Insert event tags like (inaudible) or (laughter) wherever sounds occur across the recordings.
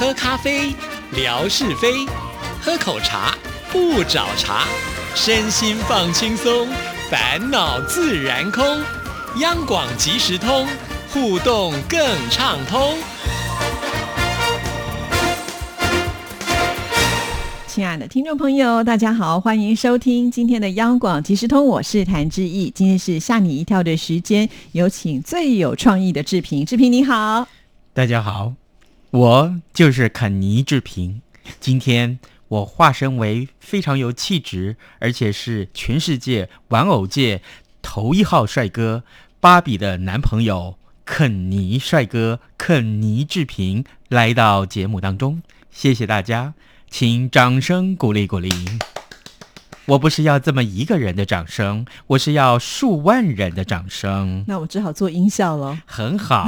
喝咖啡，聊是非；喝口茶，不找茬。身心放轻松，烦恼自然空。央广即时通，互动更畅通。亲爱的听众朋友，大家好，欢迎收听今天的央广即时通，我是谭志毅。今天是吓你一跳的时间，有请最有创意的志平。志平你好，大家好，我就是肯尼志平。今天我化身为非常有气质，而且是全世界玩偶界头一号帅哥芭比的男朋友肯尼帅哥肯尼志平来到节目当中，谢谢大家。请掌声鼓励鼓励！我不是要这么一个人的掌声，我是要数万人的掌声。那我只好做音效了。很好。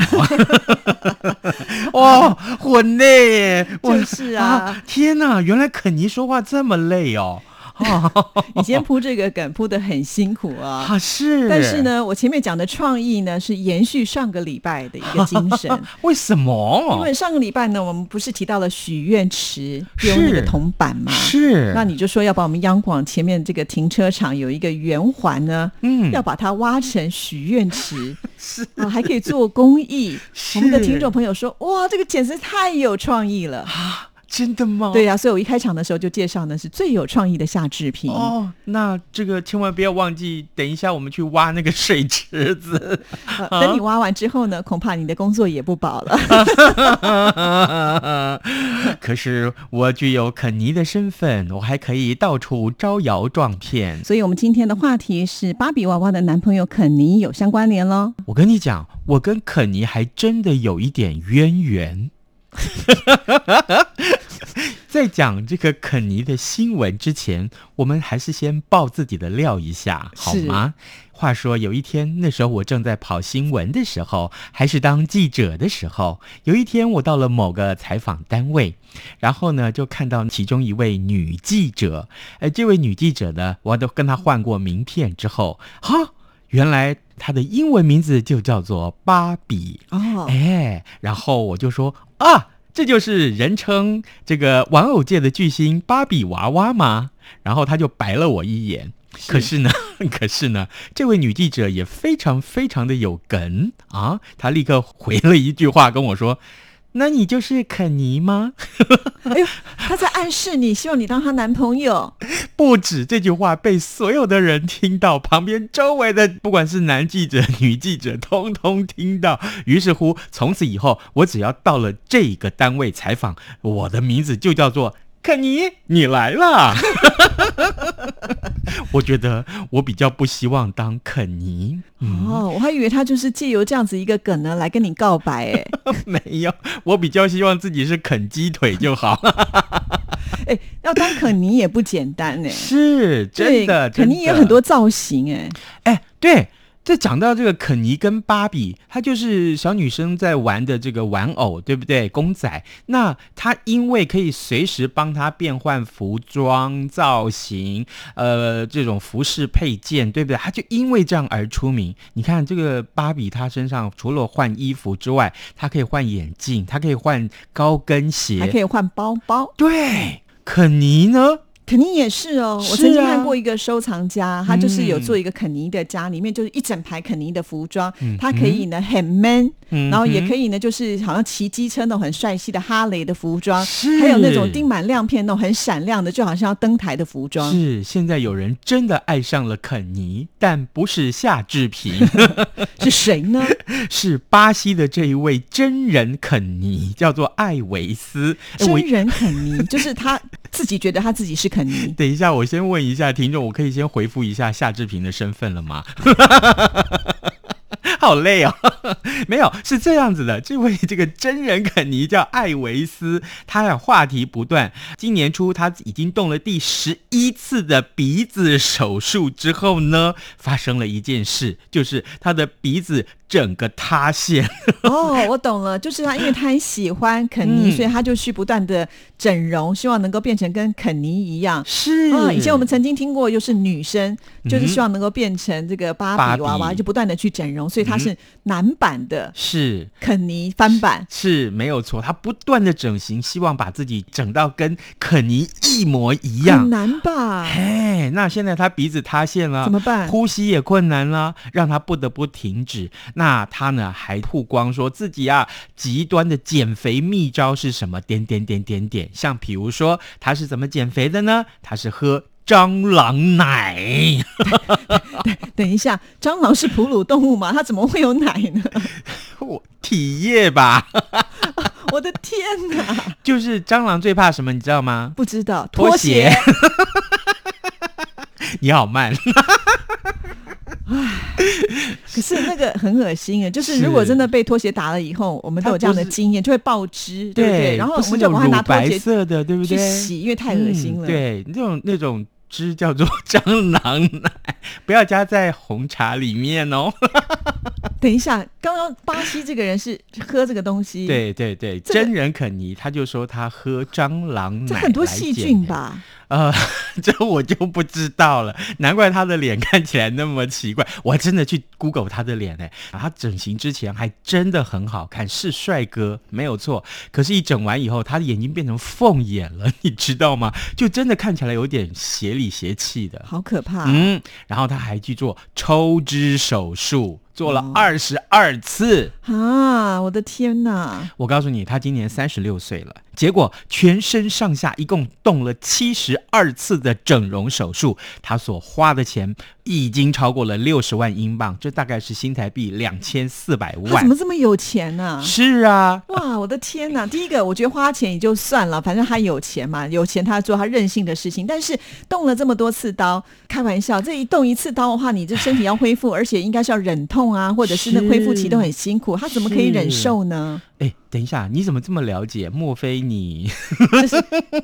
(laughs) 哦，很累。就是啊。天哪，原来肯尼说话这么累哦。(laughs) 你先铺这个梗铺的很辛苦啊，(laughs) 啊是，但是呢，我前面讲的创意呢是延续上个礼拜的一个精神。(laughs) 为什么？因为上个礼拜呢，我们不是提到了许愿池用那个铜板吗？是，那你就说要把我们央广前面这个停车场有一个圆环呢，嗯，要把它挖成许愿池，是啊，还可以做公益。我们的听众朋友说，哇，这个简直太有创意了啊！真的吗？对呀，所以我一开场的时候就介绍呢，是最有创意的夏志平。哦，那这个千万不要忘记，等一下我们去挖那个水池子。等你挖完之后呢，恐怕你的工作也不保了。(laughs) 可是我具有肯尼的身份，我还可以到处招摇撞骗。所以，我们今天的话题是芭比娃娃的男朋友肯尼有相关联喽。我跟你讲，我跟肯尼还真的有一点渊源。(laughs) 在讲这个肯尼的新闻之前，我们还是先爆自己的料一下，好吗？话说有一天，那时候我正在跑新闻的时候，还是当记者的时候，有一天我到了某个采访单位，然后呢，就看到其中一位女记者。哎，这位女记者呢，我都跟她换过名片之后，哈，原来她的英文名字就叫做芭比哦。哎，然后我就说啊。这就是人称这个玩偶界的巨星芭比娃娃吗？然后他就白了我一眼。可是呢，(laughs) 可是呢，这位女记者也非常非常的有梗啊！她立刻回了一句话跟我说。那你就是肯尼吗？(laughs) 哎呦，他在暗示你，希望你当他男朋友。不止这句话被所有的人听到，旁边周围的不管是男记者、女记者，通通听到。于是乎，从此以后，我只要到了这个单位采访，我的名字就叫做。肯尼，你来了。(laughs) 我觉得我比较不希望当肯尼。哦，我还以为他就是借由这样子一个梗呢来跟你告白。哎，(laughs) 没有，我比较希望自己是啃鸡腿就好。(laughs) 哎，要当肯尼也不简单哎。是，真的，肯尼有很多造型哎。哎，对。这讲到这个肯尼跟芭比，它就是小女生在玩的这个玩偶，对不对？公仔。那它因为可以随时帮她变换服装造型，呃，这种服饰配件，对不对？它就因为这样而出名。你看这个芭比，她身上除了换衣服之外，她可以换眼镜，她可以换高跟鞋，还可以换包包。对，肯尼呢？肯尼也是哦，我曾经看过一个收藏家，他就是有做一个肯尼的家，里面就是一整排肯尼的服装，他可以呢很 man，然后也可以呢就是好像骑机车那种很帅气的哈雷的服装，还有那种钉满亮片那种很闪亮的，就好像要登台的服装。是，现在有人真的爱上了肯尼，但不是夏志平，(laughs) 是谁呢？(laughs) 是巴西的这一位真人肯尼，叫做艾维斯。真人肯尼就是他自己觉得他自己是。肯尼，(laughs) 等一下，我先问一下听众，我可以先回复一下夏志平的身份了吗？(laughs) 好累哦，(laughs) 没有是这样子的，这位这个真人肯尼叫艾维斯，他的话题不断。今年初他已经动了第十一次的鼻子手术之后呢，发生了一件事，就是他的鼻子。整个塌陷哦，我懂了，就是他，因为他很喜欢肯尼，所以他就去不断的整容，希望能够变成跟肯尼一样。是啊，以前我们曾经听过，又是女生，就是希望能够变成这个芭比娃娃，就不断的去整容，所以他它是男版的，是肯尼翻版，是没有错。他不断的整形，希望把自己整到跟肯尼一模一样，很难吧？哎，那现在他鼻子塌陷了，怎么办？呼吸也困难了，让他不得不停止。那他呢，还曝光说自己啊，极端的减肥秘招是什么？点点点点点，像比如说他是怎么减肥的呢？他是喝。蟑螂奶，(laughs) 等一下，蟑螂是哺乳动物吗？它怎么会有奶呢？(laughs) 我体液吧。(laughs) 我的天哪！就是蟑螂最怕什么，你知道吗？不知道，拖鞋。你好慢。唉，(laughs) 可是那个很恶心啊！就是如果真的被拖鞋打了以后，我们都有这样的经验，就会爆汁，对不对？然后我们就把它拿拖鞋色的，对不对？去洗，因为太恶心了。对，那种那种。汁叫做蟑螂奶，不要加在红茶里面哦。(laughs) 等一下，刚刚巴西这个人是喝这个东西，对对对，真人肯尼他就说他喝蟑螂奶，这很多细菌吧？呃，(laughs) 这我就不知道了，难怪他的脸看起来那么奇怪。我还真的去 Google 他的脸哎，他整形之前还真的很好看，是帅哥没有错。可是，一整完以后，他的眼睛变成凤眼了，(laughs) 你知道吗？就真的看起来有点邪里邪气的，好可怕。嗯，然后他还去做抽脂手术。做了二十二次啊！我的天哪！我告诉你，他今年三十六岁了。结果全身上下一共动了七十二次的整容手术，他所花的钱已经超过了六十万英镑，这大概是新台币两千四百万。怎么这么有钱呢？是啊，哇，我的天哪！第一个，我觉得花钱也就算了，反正他有钱嘛，有钱他做他任性的事情。但是动了这么多次刀，开玩笑，这一动一次刀的话，你这身体要恢复，而且应该是要忍痛啊，或者是那恢复期都很辛苦，他怎么可以忍受呢？哎，等一下，你怎么这么了解？莫非你这是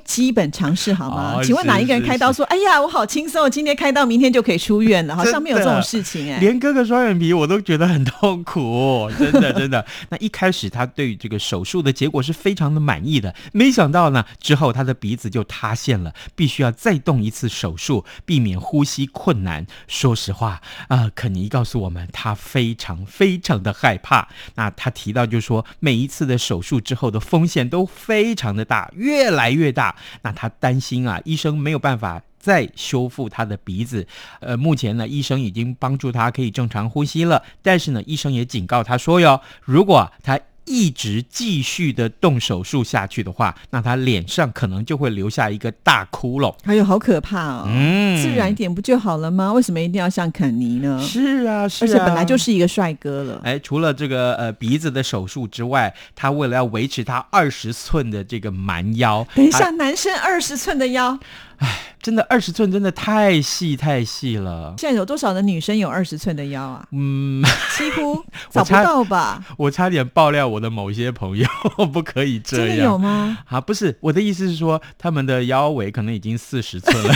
基本常识好吗？请问哪一个人开刀说：“哎呀，我好轻松，今天开刀，明天就可以出院了？”好像没有这种事情哎。(laughs) 连割个双眼皮我都觉得很痛苦，真的真的。那一开始他对于这个手术的结果是非常的满意的，没想到呢，之后他的鼻子就塌陷了，必须要再动一次手术，避免呼吸困难。说实话啊，肯尼告诉我们，他非常非常的害怕。那他提到就说每一。次的手术之后的风险都非常的大，越来越大。那他担心啊，医生没有办法再修复他的鼻子。呃，目前呢，医生已经帮助他可以正常呼吸了，但是呢，医生也警告他说哟，如果他一直继续的动手术下去的话，那他脸上可能就会留下一个大窟窿。哎呦，好可怕哦！嗯，自然一点不就好了吗？为什么一定要像肯尼呢？是啊，是啊，而且本来就是一个帅哥了。哎，除了这个呃鼻子的手术之外，他为了要维持他二十寸的这个蛮腰，等一下，男生二十寸的腰。唉，真的二十寸真的太细太细了。现在有多少的女生有二十寸的腰啊？嗯，几乎 (laughs) 找不到吧。(laughs) 我差点爆料我的某些朋友，(laughs) 不可以这样。真的有吗？啊，不是，我的意思是说，他们的腰围可能已经四十寸了。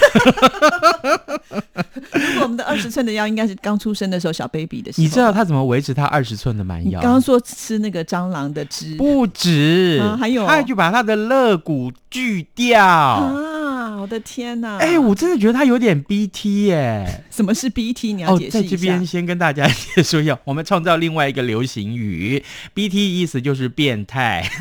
如果我们的二十寸的腰应该是刚出生的时候小 baby 的时候。你知道他怎么维持他二十寸的蛮腰？刚刚说吃那个蟑螂的汁，不止，还有他就把他的肋骨锯掉啊。我的天哪！哎，我真的觉得他有点 BT 耶。(laughs) 什么是 BT？你要解释一下。在这边先跟大家 (laughs) 解说一下，我们创造另外一个流行语，BT 意思就是变态。(laughs)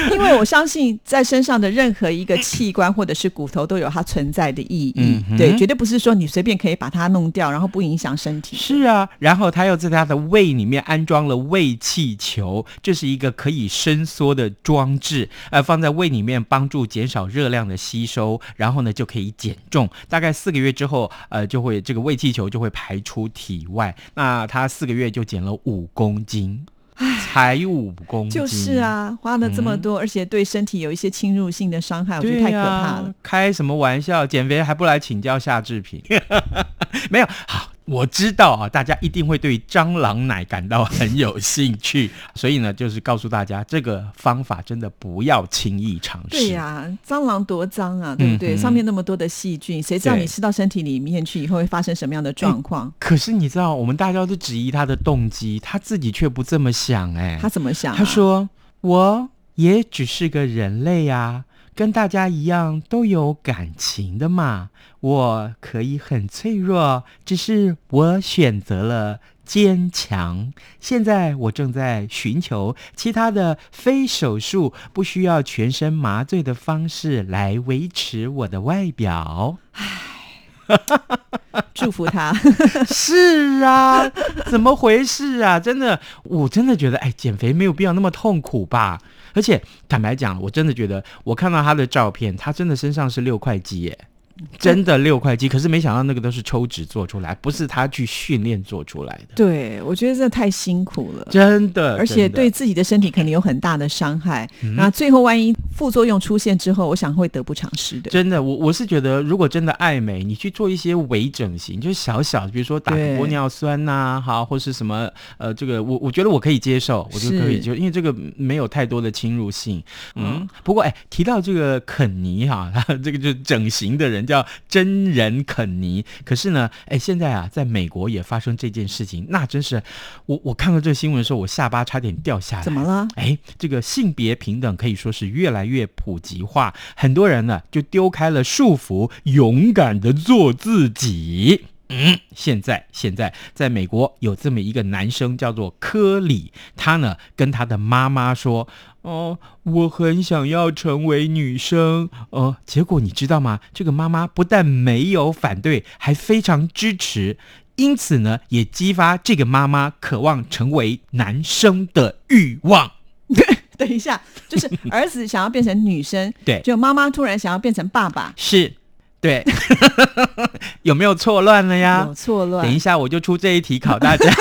(laughs) 因为我相信，在身上的任何一个器官或者是骨头都有它存在的意义。对，绝对不是说你随便可以把它弄掉，然后不影响身体。是啊，然后他又在他的胃里面安装了胃气球，这是一个可以伸缩的装置，呃，放在胃里面帮。帮助减少热量的吸收，然后呢就可以减重。大概四个月之后，呃，就会这个胃气球就会排出体外。那他四个月就减了五公斤，才五公斤，就是啊，花了这么多，而且对身体有一些侵入性的伤害，我觉得太可怕了。开什么玩笑？减肥还不来请教夏志平？(laughs) 没有好。我知道啊，大家一定会对蟑螂奶感到很有兴趣，(laughs) 所以呢，就是告诉大家这个方法真的不要轻易尝试。对呀，蟑螂多脏啊，对不对？上面那么多的细菌，谁知道你吃到身体里面去以后会发生什么样的状况？可是你知道，我们大家都质疑他的动机，他自己却不这么想。哎，他怎么想？他说：“我也只是个人类呀。”跟大家一样都有感情的嘛。我可以很脆弱，只是我选择了坚强。现在我正在寻求其他的非手术、不需要全身麻醉的方式来维持我的外表。祝福他。(laughs) 是啊，怎么回事啊？真的，我真的觉得，哎，减肥没有必要那么痛苦吧？而且坦白讲，我真的觉得，我看到他的照片，他真的身上是六块肌耶。真的六块肌，可是没想到那个都是抽脂做出来，不是他去训练做出来的。对，我觉得这太辛苦了，真的，而且对自己的身体肯定有很大的伤害。那最后万一副作用出现之后，我想会得不偿失的。真的，我我是觉得，如果真的爱美，你去做一些微整形，就是小小的，比如说打玻尿酸呐，好，或是什么呃，这个我我觉得我可以接受，我就可以就因为这个没有太多的侵入性。嗯，不过哎，提到这个肯尼哈，他 (laughs) 这个就整形的人。叫真人肯尼，可是呢，哎，现在啊，在美国也发生这件事情，那真是我我看到这个新闻的时候，我下巴差点掉下来。怎么了？哎，这个性别平等可以说是越来越普及化，很多人呢就丢开了束缚，勇敢的做自己。嗯，现在现在在美国有这么一个男生叫做科里，他呢跟他的妈妈说。哦，我很想要成为女生。哦，结果你知道吗？这个妈妈不但没有反对，还非常支持，因此呢，也激发这个妈妈渴望成为男生的欲望。(laughs) 等一下，就是儿子想要变成女生，对，就妈妈突然想要变成爸爸，是。对，(laughs) 有没有错乱了呀？有错乱。等一下我就出这一题考大家，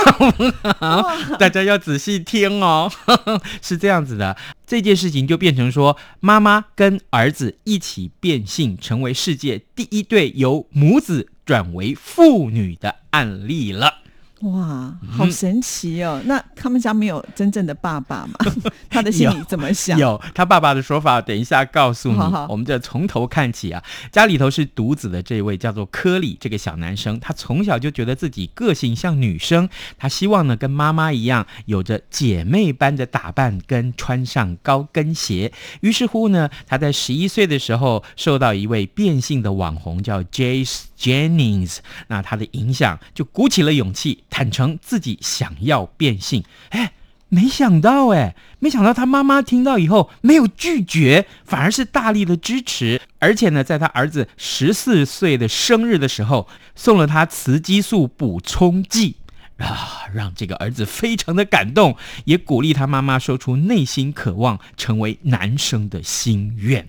大家要仔细听哦。(laughs) 是这样子的，这件事情就变成说，妈妈跟儿子一起变性，成为世界第一对由母子转为父女的案例了。哇，好神奇哦！那他们家没有真正的爸爸吗？(laughs) 他的心里怎么想？有他爸爸的说法，等一下告诉你。我们这从头看起啊，家里头是独子的这位叫做科里这个小男生，他从小就觉得自己个性像女生，他希望呢跟妈妈一样，有着姐妹般的打扮跟穿上高跟鞋。于是乎呢，他在十一岁的时候受到一位变性的网红叫 Jace Jennings，那他的影响就鼓起了勇气。坦诚自己想要变性，哎，没想到哎，没想到他妈妈听到以后没有拒绝，反而是大力的支持，而且呢，在他儿子十四岁的生日的时候，送了他雌激素补充剂啊，让这个儿子非常的感动，也鼓励他妈妈说出内心渴望成为男生的心愿。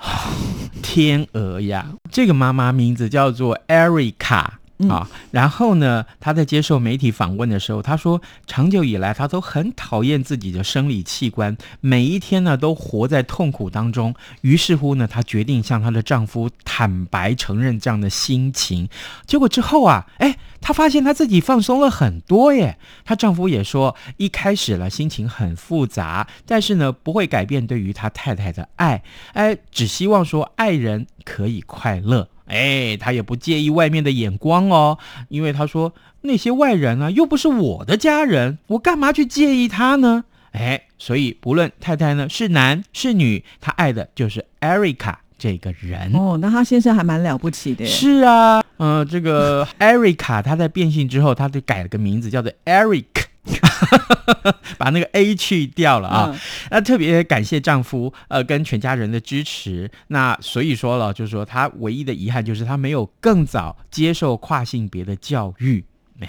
(sighs) 天鹅呀，这个妈妈名字叫做艾瑞卡。啊，然后呢？他在接受媒体访问的时候，他说，长久以来他都很讨厌自己的生理器官，每一天呢都活在痛苦当中。于是乎呢，她决定向她的丈夫坦白承认这样的心情。结果之后啊，哎，她发现她自己放松了很多耶。她丈夫也说，一开始呢心情很复杂，但是呢不会改变对于他太太的爱，哎，只希望说爱人可以快乐。哎，他也不介意外面的眼光哦，因为他说那些外人啊，又不是我的家人，我干嘛去介意他呢？哎，所以不论太太呢是男是女，他爱的就是艾瑞卡这个人。哦，那他先生还蛮了不起的。是啊，嗯，这个艾瑞卡他在变性之后，他就改了个名字，叫做 Eric。(laughs) 把那个 A 去掉了啊！那特别感谢丈夫呃跟全家人的支持。那所以说了，就是说他唯一的遗憾就是他没有更早接受跨性别的教育。哎，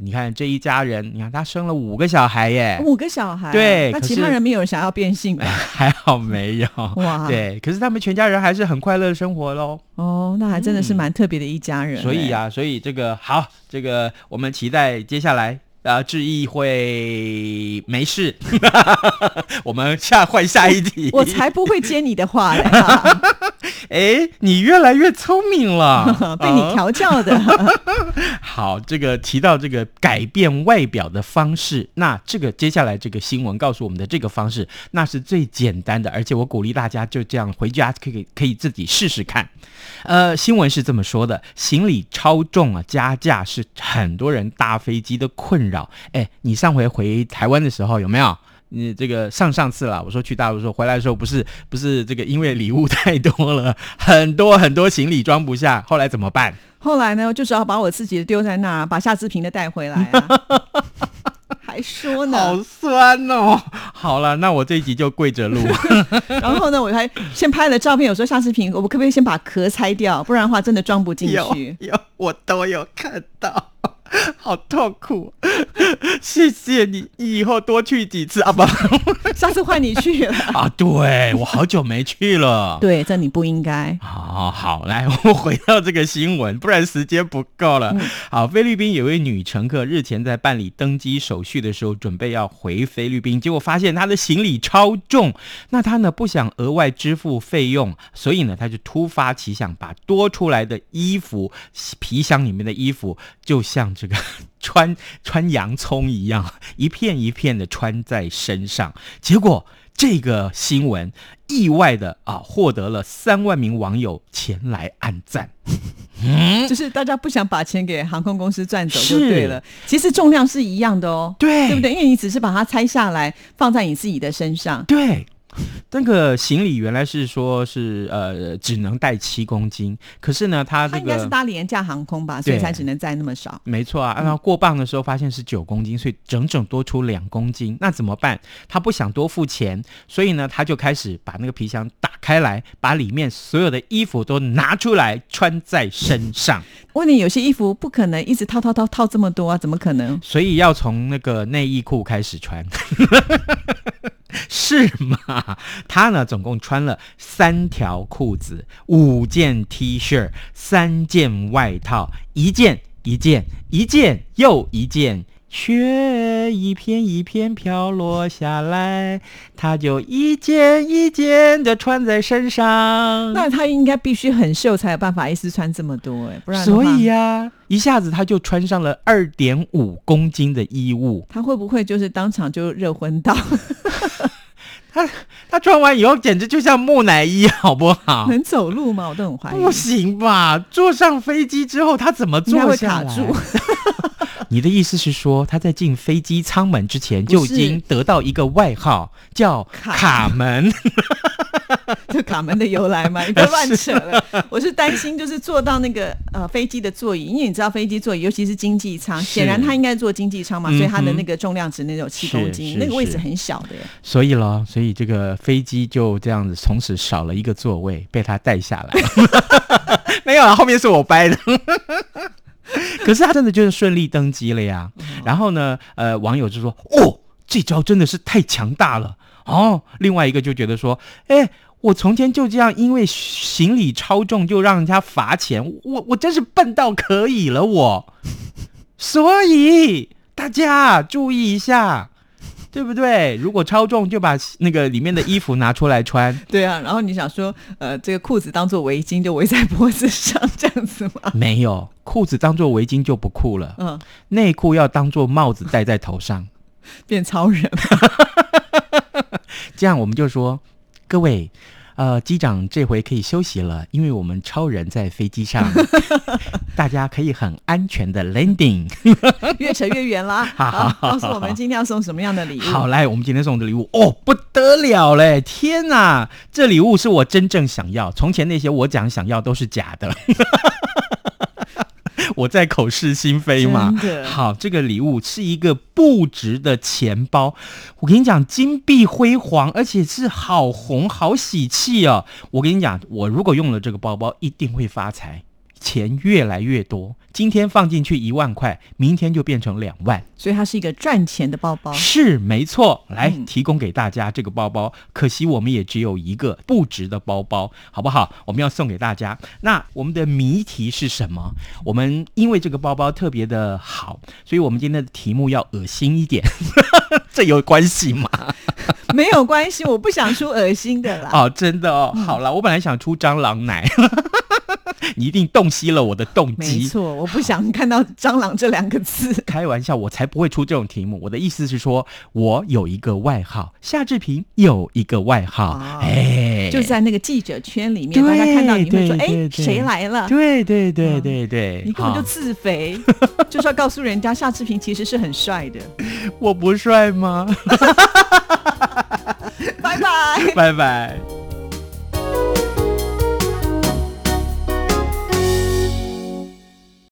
你看这一家人，你看他生了五个小孩耶，五个小孩。对，那其他人没有人想要变性吧？(laughs) 还好没有哇。对，可是他们全家人还是很快乐生活喽。哦，那还真的是蛮特别的一家人。所以啊，所以这个好，这个我们期待接下来。呃，志毅会没事，(laughs) 我们下换下一题。我才不会接你的话呢！哎，你越来越聪明了，(laughs) 被你调教的。(laughs) 好，这个提到这个改变外表的方式，那这个接下来这个新闻告诉我们的这个方式，那是最简单的，而且我鼓励大家就这样回家可以可以自己试试看。呃，新闻是这么说的：行李超重啊，加价是很多人搭飞机的困扰。哎，你上回回台湾的时候有没有？你这个上上次啦，我说去大陆时候回来的时候，不是不是这个因为礼物太多了，很多很多行李装不下，后来怎么办？后来呢，就只好把我自己的丢在那儿，把夏志平的带回来啊。还说呢，好酸哦！好了，那我这一集就跪着录。(laughs) 然后呢，我还先拍了照片，我说夏志平，我可不可以先把壳拆掉？不然的话，真的装不进去。有，我都有看到。好痛苦，谢谢你，以后多去几次啊！不，(laughs) 下次换你去了啊！对我好久没去了，对，这你不应该。好好，来，我回到这个新闻，不然时间不够了。好，菲律宾有位女乘客日前在办理登机手续的时候，准备要回菲律宾，结果发现她的行李超重，那她呢不想额外支付费用，所以呢，她就突发奇想，把多出来的衣服皮箱里面的衣服，就像这个 (laughs) 穿穿洋葱一样，一片一片的穿在身上，结果这个新闻意外的啊，获得了三万名网友前来按赞。嗯，(laughs) 就是大家不想把钱给航空公司赚走就对了。其实重量是一样的哦，对，对不对？因为你只是把它拆下来放在你自己的身上，对。(laughs) 那个行李原来是说是呃只能带七公斤，可是呢，他这个应该是搭廉价航空吧，所以才只能载那么少。没错啊，然后过磅的时候发现是九公斤，所以整整多出两公斤。那怎么办？他不想多付钱，所以呢，他就开始把那个皮箱打开来，把里面所有的衣服都拿出来穿在身上。问你，有些衣服不可能一直套套套套这么多啊，怎么可能？所以要从那个内衣裤开始穿。(laughs) (laughs) 是吗？他呢，总共穿了三条裤子、五件 T 恤、三件外套，一件一件，一件又一件。雪一片一片飘落下来，他就一件一件的穿在身上。那他应该必须很瘦才有办法一次穿这么多哎，不然所以呀，一下子他就穿上了二点五公斤的衣物。他会不会就是当场就热昏倒？他他穿完以后简直就像木乃伊，(laughs) 好不好？能走路吗？我都很怀疑。不行吧？坐上飞机之后他怎么坐下来？(laughs) 你的意思是说，他在进飞机舱门之前就已经得到一个外号，叫卡门。(laughs) 就卡门的由来吗？(laughs) 你别乱扯了。我是担心，就是坐到那个呃飞机的座椅，因为你知道飞机座椅，尤其是经济舱，显然他应该坐经济舱嘛，所以他的那个重量只能有七公斤，那个位置很小的。所以咯，所以这个飞机就这样子，从此少了一个座位，被他带下来。(laughs) 没有了，后面是我掰的。(laughs) 可是他真的就是顺利登机了呀。然后呢，呃，网友就说：“哦，这招真的是太强大了哦。”另外一个就觉得说：“哎，我从前就这样，因为行李超重就让人家罚钱，我我真是笨到可以了，我。所以大家注意一下。”对不对？如果超重，就把那个里面的衣服拿出来穿。(laughs) 对啊，然后你想说，呃，这个裤子当做围巾就围在脖子上，这样子吗？没有，裤子当做围巾就不酷了。嗯，内裤要当做帽子戴在头上，(laughs) 变超人。(laughs) 这样我们就说，各位。呃，机长这回可以休息了，因为我们超人在飞机上，(laughs) 大家可以很安全的 landing，(laughs) 越扯越远了。(laughs) 好，告诉我们今天要送什么样的礼物？好，来，我们今天送的礼物哦，不得了嘞！天哪，这礼物是我真正想要，从前那些我讲想要都是假的。(laughs) 我在口是心非嘛？好，这个礼物是一个不值的钱包。我跟你讲，金碧辉煌，而且是好红，好喜气哦！我跟你讲，我如果用了这个包包，一定会发财。钱越来越多，今天放进去一万块，明天就变成两万，所以它是一个赚钱的包包。是没错，来提供给大家这个包包。可惜我们也只有一个不值的包包，好不好？我们要送给大家。那我们的谜题是什么？我们因为这个包包特别的好，所以我们今天的题目要恶心一点。(laughs) 这有关系吗？(laughs) 没有关系，我不想出恶心的啦。哦，真的哦。好了，我本来想出蟑螂奶。你一定洞悉了我的动机。没错，我不想看到蟑螂这两个字。(laughs) 开玩笑，我才不会出这种题目。我的意思是说，我有一个外号，夏志平有一个外号，哎，就在那个记者圈里面，大家看到你会说，哎，谁来了？对对对对对，你根本就自肥，(laughs) 就是要告诉人家夏志平其实是很帅的。我不帅吗？(laughs) 拜拜，拜拜。